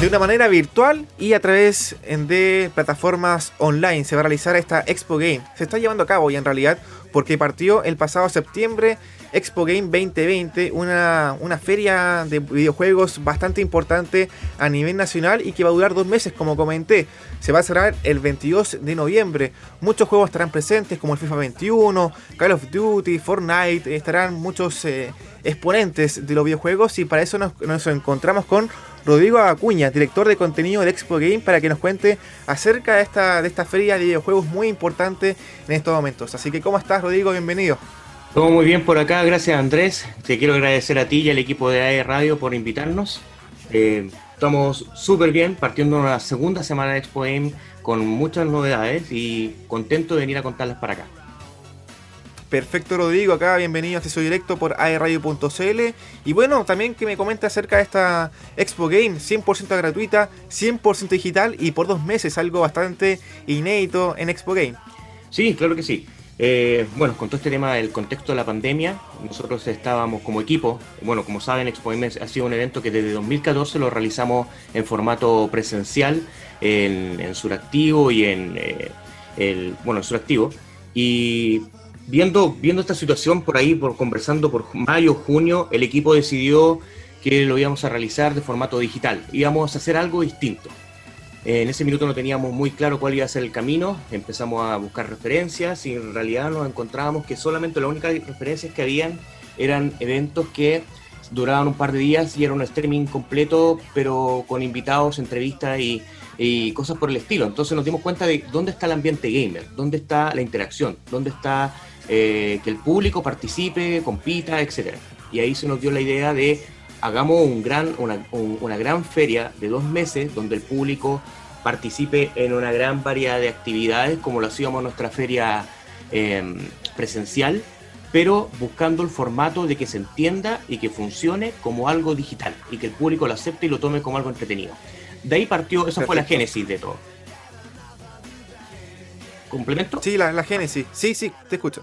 de una manera virtual y a través de plataformas online. Se va a realizar esta Expo Game. Se está llevando a cabo y en realidad porque partió el pasado septiembre Expo Game 2020, una, una feria de videojuegos bastante importante a nivel nacional y que va a durar dos meses, como comenté. Se va a cerrar el 22 de noviembre. Muchos juegos estarán presentes, como el FIFA 21, Call of Duty, Fortnite, estarán muchos eh, exponentes de los videojuegos y para eso nos, nos encontramos con Rodrigo Acuña, director de contenido de Expo Game, para que nos cuente acerca de esta, de esta feria de videojuegos muy importante en estos momentos. Así que, ¿cómo estás, Rodrigo? Bienvenido. Todo muy bien por acá, gracias Andrés. Te quiero agradecer a ti y al equipo de AE Radio por invitarnos. Eh, estamos súper bien, partiendo una segunda semana de Expo Game con muchas novedades y contento de venir a contarlas para acá. Perfecto, Rodrigo, acá bienvenido a Acceso Directo por aeradio.cl. Y bueno, también que me comente acerca de esta Expo Game, 100% gratuita, 100% digital y por dos meses, algo bastante inédito en Expo Game. Sí, claro que sí. Eh, bueno, con todo este tema del contexto de la pandemia, nosotros estábamos como equipo, bueno, como saben, Expo Game ha sido un evento que desde 2014 lo realizamos en formato presencial, en, Suractivo y en, eh, el, bueno, en Suractivo. Y viendo, viendo esta situación por ahí, por conversando por mayo, junio, el equipo decidió que lo íbamos a realizar de formato digital. Íbamos a hacer algo distinto. En ese minuto no teníamos muy claro cuál iba a ser el camino, empezamos a buscar referencias y en realidad nos encontrábamos que solamente las únicas referencias que habían eran eventos que duraban un par de días y era un streaming completo, pero con invitados, entrevistas y, y, cosas por el estilo. Entonces nos dimos cuenta de dónde está el ambiente gamer, dónde está la interacción, dónde está eh, que el público participe, compita, etc. Y ahí se nos dio la idea de hagamos un gran, una, gran feria de dos meses donde el público participe en una gran variedad de actividades como lo hacíamos en nuestra feria em, presencial, pero buscando el formato de que se entienda y que funcione como algo digital y que el público lo acepte y lo tome como algo entretenido. De ahí partió, esa fue la génesis de todo. ¿Complemento? Sí, la, génesis. Sí, sí, te escucho.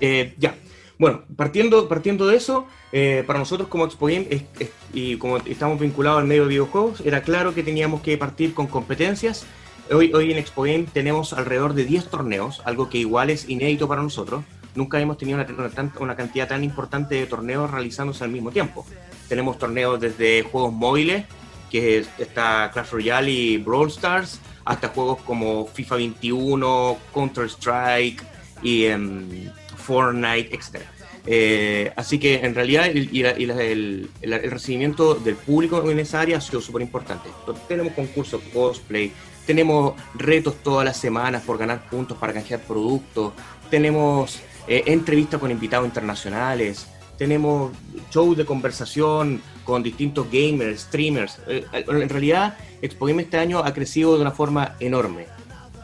Eh, ya. Bueno, partiendo, partiendo de eso, eh, para nosotros como Expo Game, y como estamos vinculados al medio de videojuegos, era claro que teníamos que partir con competencias. Hoy, hoy en Expo Game tenemos alrededor de 10 torneos, algo que igual es inédito para nosotros. Nunca hemos tenido una, una cantidad tan importante de torneos realizándose al mismo tiempo. Tenemos torneos desde juegos móviles, que está Clash Royale y Brawl Stars, hasta juegos como FIFA 21, Counter Strike y um, Fortnite, etc. Eh, así que en realidad el, recibimiento del público en esa área ha sido súper importante. Tenemos concursos cosplay, tenemos retos todas las semanas por ganar puntos para canjear productos, tenemos eh, entrevistas con invitados internacionales, tenemos shows de conversación con distintos gamers, streamers. Eh, en realidad, Expo Game este año ha crecido de una forma enorme.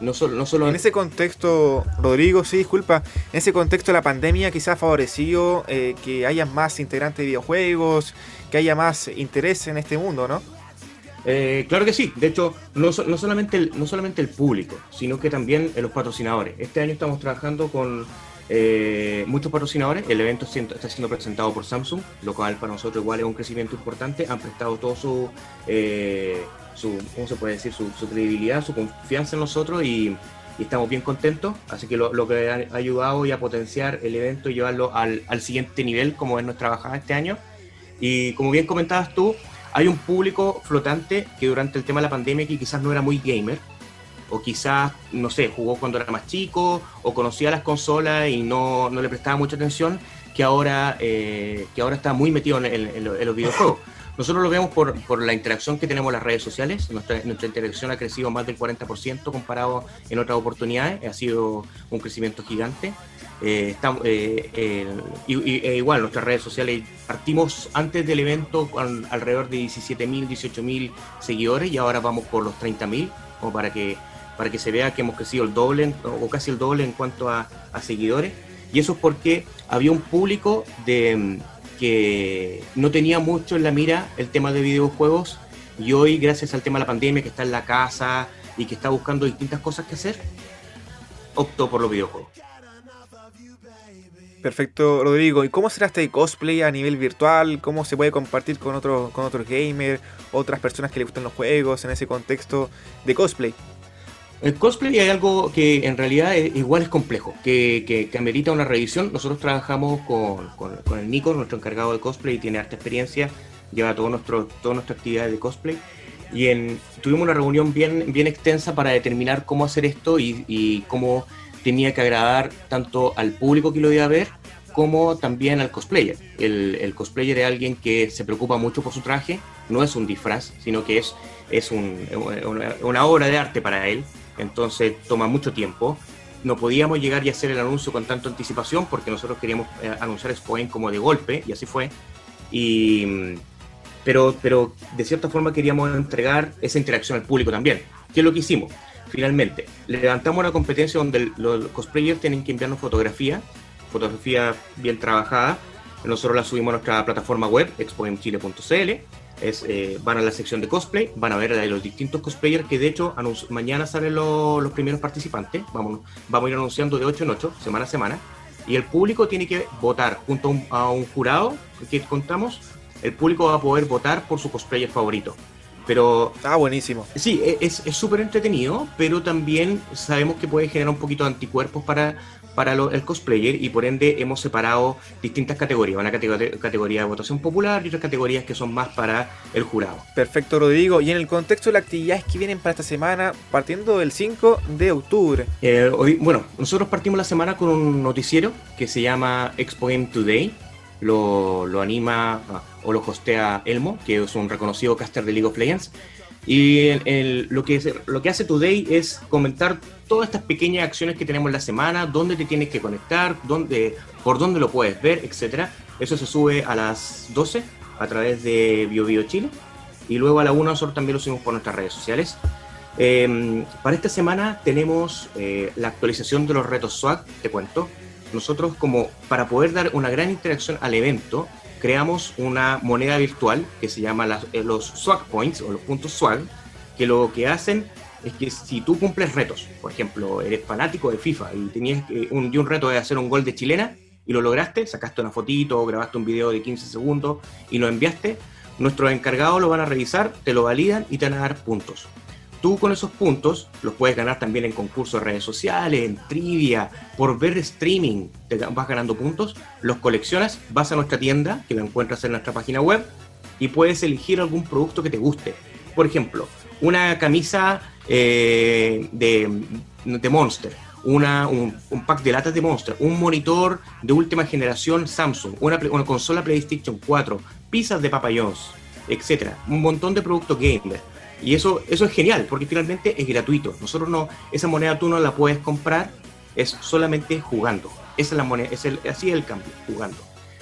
No solo, no solo... En ese contexto, Rodrigo, sí, disculpa, en ese contexto la pandemia quizás ha favorecido eh, que haya más integrantes de videojuegos, que haya más interés en este mundo, ¿no? Eh, claro que sí, de hecho, no, no, solamente el, no solamente el público, sino que también los patrocinadores. Este año estamos trabajando con eh, muchos patrocinadores, el evento está siendo presentado por Samsung, lo cual para nosotros igual es un crecimiento importante, han prestado todo su su, ¿cómo se puede decir? Su, credibilidad, su confianza en nosotros y, estamos bien contentos. Así que lo, que ha ayudado y a potenciar el evento y llevarlo al, siguiente nivel, como es nuestra bajada este año. Y como bien comentabas tú, hay un público flotante que durante el tema de la pandemia que quizás no era muy gamer, o quizás, no sé, jugó cuando era más chico, o conocía las consolas y no, le prestaba mucha atención, que ahora, eh, que ahora está muy metido en los videojuegos. Nosotros lo vemos por, por, la interacción que tenemos en las redes sociales. Nuestra, nuestra interacción ha crecido más del 40% comparado en otras oportunidades. Ha sido un crecimiento gigante. Eh, estamos, eh, e igual, nuestras redes sociales partimos antes del evento con alrededor de 17.000, 18.000 seguidores y ahora vamos por los 30.000, como para que, para que se vea que hemos crecido el doble o casi el doble en cuanto a, a seguidores. Y eso es porque había un público de que no tenía mucho en la mira el tema de videojuegos y hoy, gracias al tema de la pandemia, que está en la casa y que está buscando distintas cosas que hacer, optó por los videojuegos. Perfecto, Rodrigo. ¿Y cómo será este cosplay a nivel virtual? ¿Cómo se puede compartir con, otros con otros gamers, otras personas que les gustan los juegos en ese contexto de cosplay? El cosplay hay algo que en realidad igual es complejo, que, que, amerita una revisión. Nosotros trabajamos con, con, el Nico, nuestro encargado de cosplay, y tiene harta experiencia, lleva todo nuestro, toda nuestra actividad de cosplay. Y en, tuvimos una reunión bien, bien extensa para determinar cómo hacer esto y, y cómo tenía que agradar tanto al público que lo iba a ver como también al cosplayer. El, el, cosplayer es alguien que se preocupa mucho por su traje, no es un disfraz, sino que es, es un, una, una, obra de arte para él entonces toma mucho tiempo. No podíamos llegar y hacer el anuncio con tanta anticipación porque nosotros queríamos eh, anunciar Spoen como de golpe y así fue. Pero, pero de cierta forma queríamos entregar esa interacción al público también. ¿Qué es lo que hicimos? Finalmente, levantamos una competencia donde los cosplayers tienen que enviarnos fotografía, fotografía bien trabajada. Nosotros la subimos a nuestra plataforma web, expoemchile.cl es, eh, van a la sección de cosplay, van a ver a los distintos cosplayers que de hecho mañana salen los primeros participantes, vamos, vamos a ir anunciando de 8 en 8, semana a semana, y el público tiene que votar junto a un, jurado que contamos, el público va a poder votar por su cosplayer favorito. Pero. Ah, buenísimo. Sí, e, es súper entretenido, pero también sabemos que puede generar un poquito de anticuerpos para, para el cosplayer y por ende hemos separado distintas categorías, una categoría, de votación popular y otras categorías que son más para el jurado. Perfecto, Rodrigo. Y en el contexto de las actividades que vienen para esta semana, partiendo del 5 de octubre. Eh, hoy, bueno, nosotros partimos la semana con un noticiero que se llama Expo Game Today. Lo, lo anima ah, o lo hostea Elmo, que es un reconocido caster de League of Legends. Y lo, que, lo que hace Today es comentar todas estas pequeñas acciones que tenemos en la semana, dónde te tienes que conectar, dónde, por dónde lo puedes ver, etc. Eso se sube a las 12 a través de BioBio Chile. Y luego a la 1 nosotros también lo subimos por nuestras redes sociales. Em, para esta semana tenemos eh, la actualización de los retos SWAG, te cuento. Nosotros como para poder dar una gran interacción al evento, creamos una moneda virtual que se llama eh, los swag points o los puntos swag, que lo que hacen es que si tú cumples retos, por ejemplo, eres fanático de FIFA y tenías un, un reto de hacer un gol de chilena y lo lograste, sacaste una fotito grabaste un video de 15 segundos y lo enviaste, nuestros encargados lo van a revisar, te lo validan y te van a dar puntos. Tú con esos puntos los puedes ganar también en concursos de redes sociales, en trivia, por ver streaming, te vas ganando puntos, los coleccionas, vas a nuestra tienda, que la encuentras en nuestra página web, y puedes elegir algún producto que te guste. Por ejemplo, una camisa eh, de, de, Monster, una, un, pack de latas de Monster, un monitor de última generación Samsung, una, una consola PlayStation 4, pizzas de Papa John's, etc. Un montón de productos gamer y eso, eso es genial, porque finalmente es gratuito. Nosotros no, esa moneda tú no la puedes comprar, es solamente jugando. Esa es la moneda, es el, así es el cambio, jugando.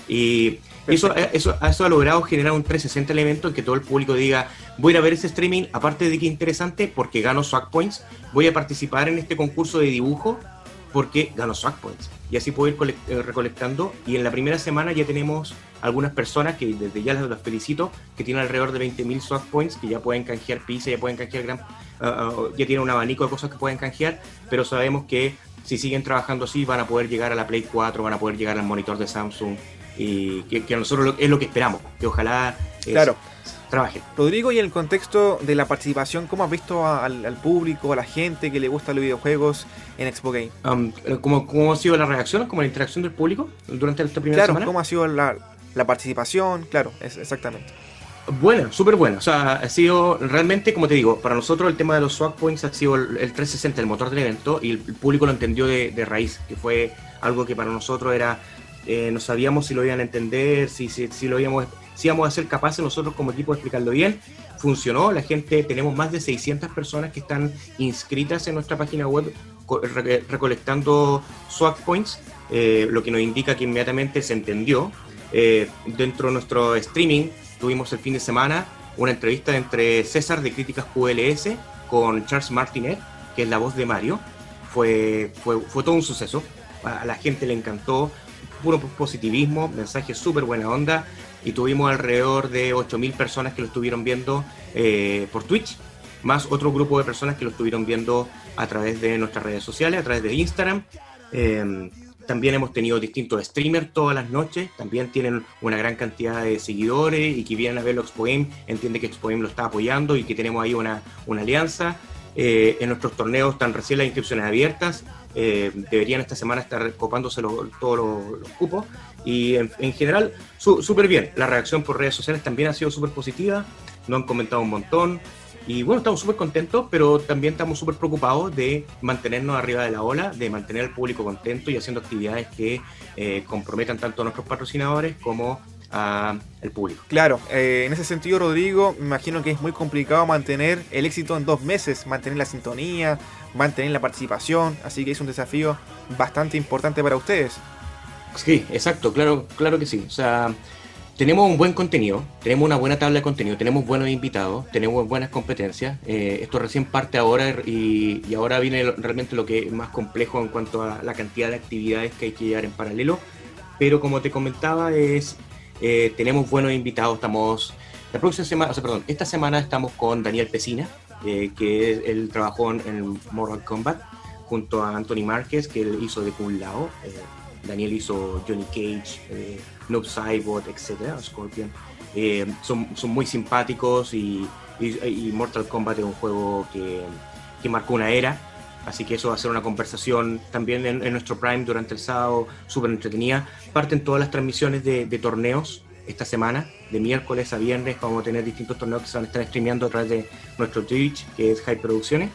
Y eso, eso, eso ha logrado generar un 360 elemento en que todo el público diga, voy a ir a ver ese streaming, aparte de que interesante, porque gano swag points, voy a participar en este concurso de dibujo porque gano swag points. Y así puedo ir eh, recolectando. Y en la primera semana ya tenemos algunas personas que desde ya las, felicito, que tienen alrededor de 20.000 swag points, que ya pueden canjear pizza, ya pueden canjear gran, ah, ya tienen un abanico de cosas que pueden canjear, pero sabemos que si siguen trabajando así van a poder llegar a la Play 4, van a poder llegar al monitor de Samsung y que, a nosotros es lo que esperamos, que ojalá... claro Rodrigo, y en el contexto de la participación, ¿cómo has visto al, público, a la gente que le gusta los videojuegos en Expo Game? Um, ¿cómo, ha sido la reacción, como la interacción del público durante esta primera claro, ¿cómo ha sido la, participación? Claro, es, exactamente. Buena, súper buena. O sea, ha sido realmente, como te digo, para nosotros el tema de los swag points ha sido el, 360, el motor del evento, y el, público lo entendió de, raíz, que fue algo que para nosotros era, eh, no sabíamos si lo iban a entender, si, si, si lo íbamos si vamos a ser capaces nosotros como equipo de explicarlo bien. Funcionó, la gente, tenemos más de 600 personas que están inscritas en nuestra página web recolectando swag points, eh, lo que nos indica que inmediatamente se entendió. Eh, dentro de nuestro streaming tuvimos el fin de semana una entrevista entre César de Críticas QLS con Charles Martinet, que es la voz de Mario. Fue, fue, fue todo un suceso. A la gente le encantó, puro positivismo, mensaje súper buena onda y tuvimos alrededor de 8.000 personas que lo estuvieron viendo eh, por Twitch, más otro grupo de personas que lo estuvieron viendo a través de nuestras redes sociales, a través de Instagram. Em, también hemos tenido distintos streamers todas las noches, también tienen una gran cantidad de seguidores y que vienen a ver Expo Game, entiende que Expo Game lo está apoyando y que tenemos ahí una, una alianza. Eh, en nuestros torneos están recién las inscripciones abiertas, eh, deberían esta semana estar copándose todos los, cupos. Y en, general súper bien. La reacción por redes sociales también ha sido súper positiva, nos han comentado un montón, y bueno, estamos súper contentos, pero también estamos súper preocupados de mantenernos arriba de la ola, de mantener al público contento y haciendo actividades que eh, comprometan tanto a nuestros patrocinadores como al público. Claro, eh, en ese sentido, Rodrigo, me imagino que es muy complicado mantener el éxito en dos meses, mantener la sintonía, mantener la participación, así que es un desafío bastante importante para ustedes. Sí, exacto, claro, claro que sí. O sea, tenemos un buen contenido, tenemos una buena tabla de contenido, tenemos buenos invitados, tenemos buenas competencias. Eh, esto recién parte ahora y, ahora viene realmente lo que es más complejo en cuanto a la cantidad de actividades que hay que llevar en paralelo. Pero como te comentaba, es eh, tenemos buenos invitados. Estamos la próxima semana, o sea, perdón, esta semana estamos con Daniel Pesina, eh, que él trabajó en, Mortal Kombat junto a Anthony Márquez, que él hizo de Kun Lao. Daniel hizo Johnny Cage, eh, Noob Saibot, etc. Scorpion. Eh, son, son, muy simpáticos y, Mortal Kombat es un juego que, que, marcó una era. Así que eso va a ser una conversación también en, nuestro Prime durante el sábado, súper entretenida. Parten todas las transmisiones de, de, torneos esta semana, de miércoles a viernes. Vamos a tener distintos torneos que se van a estar streameando a través de nuestro Twitch, que es Hype Producciones.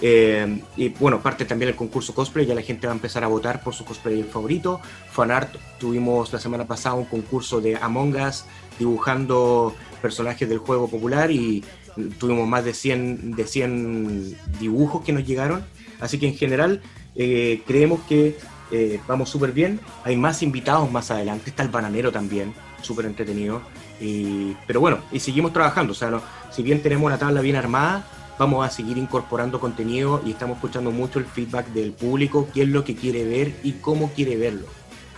Eh, y bueno, parte también el concurso cosplay, ya la gente va a empezar a votar por su cosplay favorito. Fanart, tuvimos la semana pasada un concurso de Among Us dibujando personajes del juego popular y tuvimos más de 100, de 100 dibujos que nos llegaron. Así que en general eh, creemos que eh, vamos súper bien. Hay más invitados más adelante, está el bananero también, súper entretenido. pero bueno, y seguimos trabajando, o sea, si bien tenemos una tabla bien armada, vamos a seguir incorporando contenido y estamos escuchando mucho el feedback del público, qué es lo que quiere ver y cómo quiere verlo,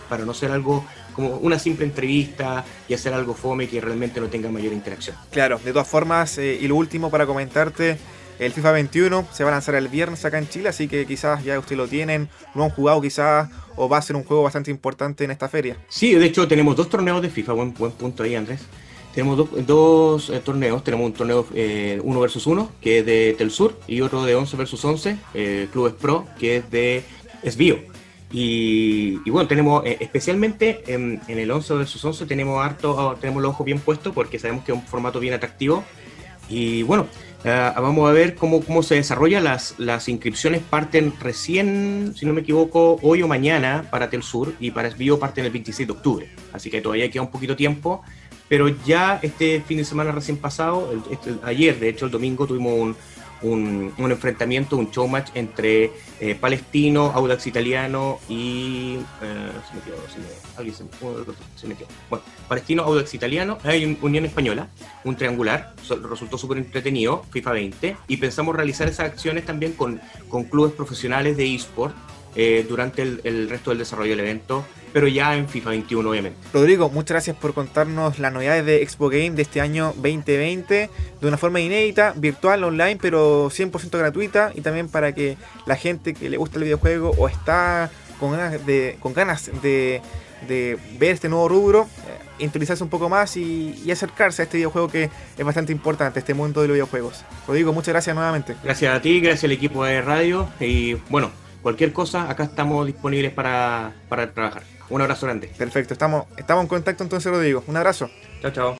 para no ser algo como una simple entrevista y hacer algo fome que realmente no tenga mayor interacción. Claro, de todas formas, eh, y lo último para comentarte, el FIFA 21 se va a lanzar el viernes acá en Chile, así que quizás ya ustedes lo tienen, lo han jugado quizás, o va a ser un juego bastante importante en esta feria. Sí, de hecho tenemos dos torneos de FIFA, buen, buen punto ahí Andrés. Tenemos dos eh, torneos, tenemos un torneo eh, 1 versus 1, que es de Telsur, y otro de 11 versus 11, eh, Clubes Pro, que es de Esbio. Y, bueno, tenemos eh, especialmente en, el 11 versus 11 tenemos harto, tenemos los ojos bien puestos porque sabemos que es un formato bien atractivo. Y bueno, vamos a ver cómo, cómo se desarrolla. Las, las inscripciones parten recién, si no me equivoco, hoy o mañana para Telsur y para Esbio parten el 26 de octubre. Así que todavía queda un poquito tiempo pero ya este fin de semana recién pasado, este, ayer, de hecho el domingo, tuvimos un, un, enfrentamiento, un show match entre eh, Palestino, Audax Italiano y. Eh, se metió, se alguien se, metió. Bueno, Palestino, Audax Italiano, hay Unión Española, un triangular, resultó súper entretenido, FIFA 20, y pensamos realizar esas acciones también con, con clubes profesionales de eSport eh, durante el, el, resto del desarrollo del evento, pero ya en FIFA 21 obviamente. Rodrigo, muchas gracias por contarnos las novedades de Expo Game de este año 2020 de una forma inédita, virtual, online, pero 100% gratuita y también para que la gente que le gusta el videojuego o está con ganas de, con ganas de, de ver este nuevo rubro, eh, interesarse un poco más y, y, acercarse a este videojuego que es bastante importante, este mundo de los videojuegos. Rodrigo, muchas gracias nuevamente. Gracias a ti, gracias al equipo de radio y bueno, cualquier cosa, acá estamos disponibles para, para trabajar. Un abrazo grande. Perfecto, estamos, estamos en contacto entonces, Rodrigo. Un abrazo. Chao, chao.